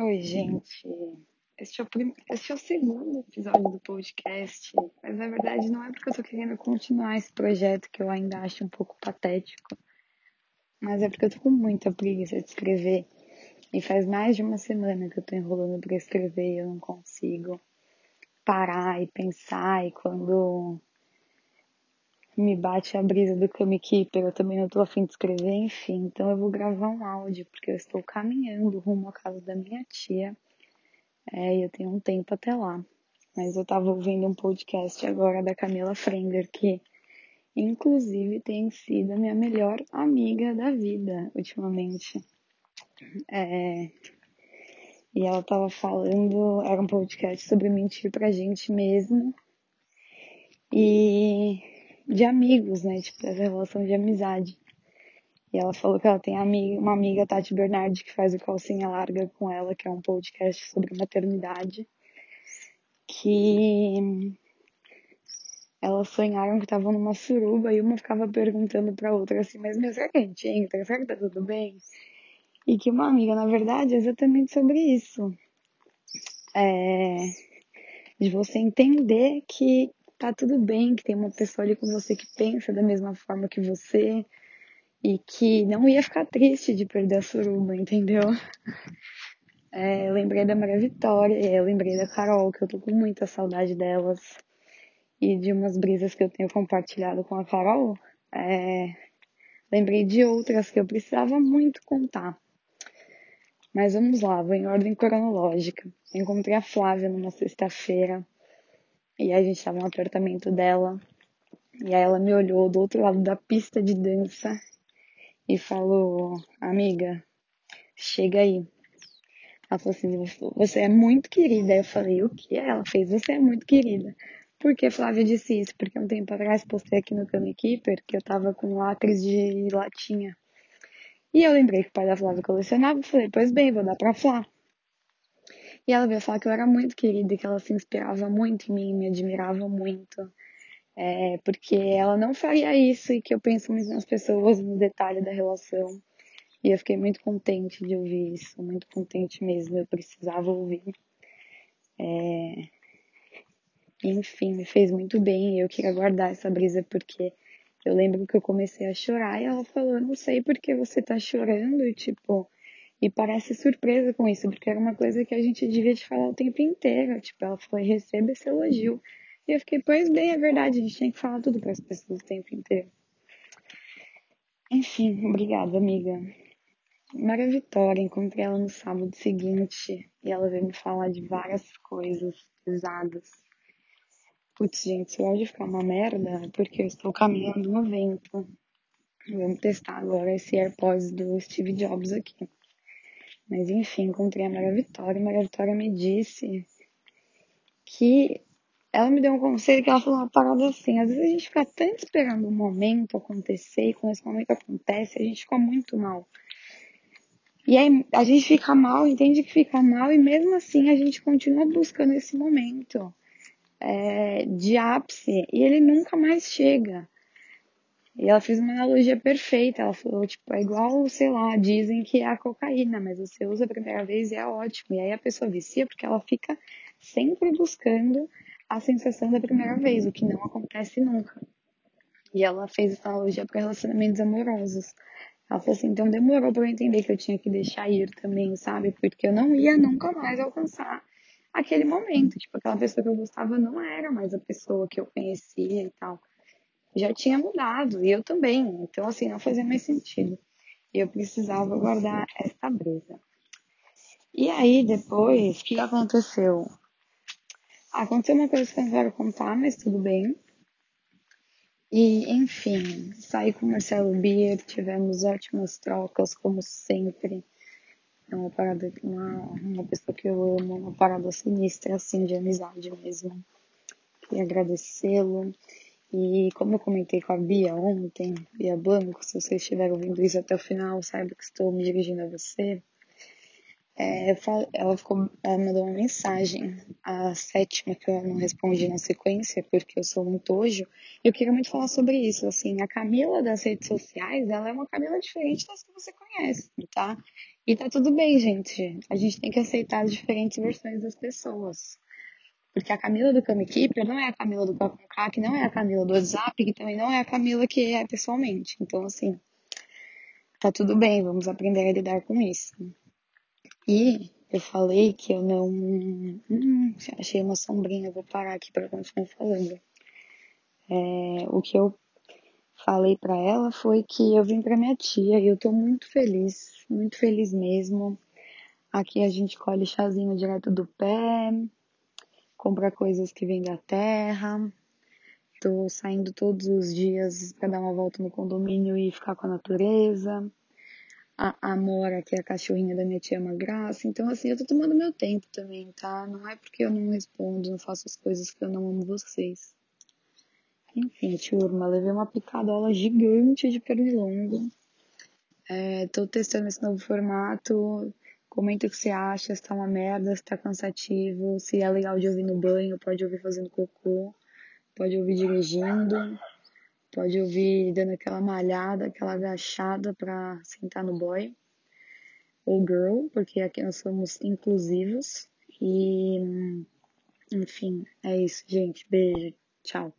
Oi, gente. Este é, o prim... este é o segundo episódio do podcast, mas na verdade não é porque eu tô querendo continuar esse projeto que eu ainda acho um pouco patético, mas é porque eu tô com muita preguiça de escrever. E faz mais de uma semana que eu tô enrolando pra escrever e eu não consigo parar e pensar. E quando me bate a brisa do Kami Keeper, eu também não tô afim de escrever, enfim. Então eu vou gravar um áudio, porque eu estou caminhando rumo à casa da minha tia. É, e eu tenho um tempo até lá. Mas eu tava ouvindo um podcast agora da Camila Frender, que inclusive tem sido a minha melhor amiga da vida ultimamente. É... E ela tava falando, era um podcast sobre mentir pra gente mesmo. E de amigos, né? Tipo, essa relação de amizade. E ela falou que ela tem uma amiga, Tati Bernardi, que faz o Calcinha Larga com ela, que é um podcast sobre maternidade. Que elas sonharam que estavam numa suruba e uma ficava perguntando pra outra assim, mas meu, será que a gente entra? Será que tá tudo bem? E que uma amiga, na verdade, é exatamente sobre isso. É... De você entender que tá tudo bem, que tem uma pessoa ali com você que pensa da mesma forma que você e que não ia ficar triste de perder a suruba, entendeu? É, lembrei da Maria Vitória, eu lembrei da Carol, que eu tô com muita saudade delas e de umas brisas que eu tenho compartilhado com a Carol. É, lembrei de outras que eu precisava muito contar. Mas vamos lá, vou em ordem cronológica. encontrei a Flávia numa sexta-feira e a gente tava no apartamento dela. E aí ela me olhou do outro lado da pista de dança e falou: Amiga, chega aí. Ela falou assim: Você é muito querida. Eu falei: O que? Ela fez: Você é muito querida. Por que Flávia disse isso? Porque um tempo atrás postei aqui no Kami Keeper que eu tava com lacres de latinha. E eu lembrei que o pai da Flávia colecionava. Falei: Pois bem, vou dar pra Flá. E ela veio falar que eu era muito querida e que ela se inspirava muito em mim, me admirava muito. É, porque ela não faria isso e que eu penso muito nas pessoas, no detalhe da relação. E eu fiquei muito contente de ouvir isso, muito contente mesmo. Eu precisava ouvir. É... Enfim, me fez muito bem e eu queria guardar essa brisa porque eu lembro que eu comecei a chorar e ela falou: Não sei por que você tá chorando. Tipo, e parece surpresa com isso, porque era uma coisa que a gente devia te falar o tempo inteiro. Tipo, ela falou, receba esse elogio. E eu fiquei, pois bem, é verdade, a gente tem que falar tudo para as pessoas o tempo inteiro. Enfim, obrigada, amiga. Maria Vitória, encontrei ela no sábado seguinte e ela veio me falar de várias coisas pesadas. Putz, gente, se hoje ficar uma merda, é porque eu estou caminhando no vento. Vamos testar agora esse AirPods do Steve Jobs aqui. Mas enfim, encontrei a Maria Vitória. A Maria Vitória me disse que ela me deu um conselho que ela falou uma parada assim, às vezes a gente fica tanto esperando um momento acontecer, e quando esse momento acontece, a gente fica muito mal. E aí a gente fica mal, entende que fica mal, e mesmo assim a gente continua buscando esse momento é, de ápice, e ele nunca mais chega. E ela fez uma analogia perfeita. Ela falou, tipo, é igual, sei lá, dizem que é a cocaína, mas você usa a primeira vez e é ótimo. E aí a pessoa vicia porque ela fica sempre buscando a sensação da primeira vez, o que não acontece nunca. E ela fez essa analogia para relacionamentos amorosos. Ela falou assim, então demorou para eu entender que eu tinha que deixar ir também, sabe? Porque eu não ia nunca mais alcançar aquele momento. Tipo, aquela pessoa que eu gostava não era mais a pessoa que eu conhecia e tal já tinha mudado, e eu também. Então, assim, não fazia mais sentido. Eu precisava guardar essa brisa. E aí, depois, o que aconteceu? Aconteceu uma coisa que eu não quero contar, mas tudo bem. E, enfim, saí com o Marcelo Bier, tivemos ótimas trocas, como sempre. É uma parada, uma, uma pessoa que eu amo, uma parada sinistra, assim, de amizade mesmo. Queria agradecê-lo. E como eu comentei com a Bia ontem, Bia Blanco, se você estiver ouvindo isso até o final, saiba que estou me dirigindo a você. é, ela, ficou, ela mandou uma mensagem, a sétima que eu não respondi na sequência, porque eu sou um tojo. Eu queria muito falar sobre isso. Assim, a Camila das redes sociais, ela é uma Camila diferente das que você conhece, tá? E tá tudo bem, gente. A gente tem que aceitar as diferentes versões das pessoas. Porque a Camila do Kami Keeper não é a Camila do Papunká, que não é a Camila do WhatsApp, que também não é a Camila que é pessoalmente. Então, assim, tá tudo bem, vamos aprender a lidar com isso. E eu falei que eu não. Hum, achei uma sombrinha, vou parar aqui para continuar falando. É, o que eu falei para ela foi que eu vim para minha tia e eu tô muito feliz, muito feliz mesmo. Aqui a gente colhe chazinho direto do pé, compra coisas que vêm da terra. Tô saindo todos os dias para dar uma volta no condomínio e ficar com a natureza a Amora, que é a cachorrinha da minha tia, é uma graça. Então, assim, eu tô tomando meu tempo também, tá? Não é porque eu não respondo, não faço as coisas que eu não amo vocês. Enfim, turma, levei uma picadola gigante de pernilongo. É, tô testando esse novo formato. Comenta o que você acha, se tá uma merda, se tá cansativo, se é legal de ouvir no banho, pode ouvir fazendo cocô, pode ouvir dirigindo. Pode ouvir dando aquela malhada, aquela agachada para sentar no boy ou girl, porque aqui nós somos inclusivos. E, enfim, é isso, gente. Beijo. Tchau.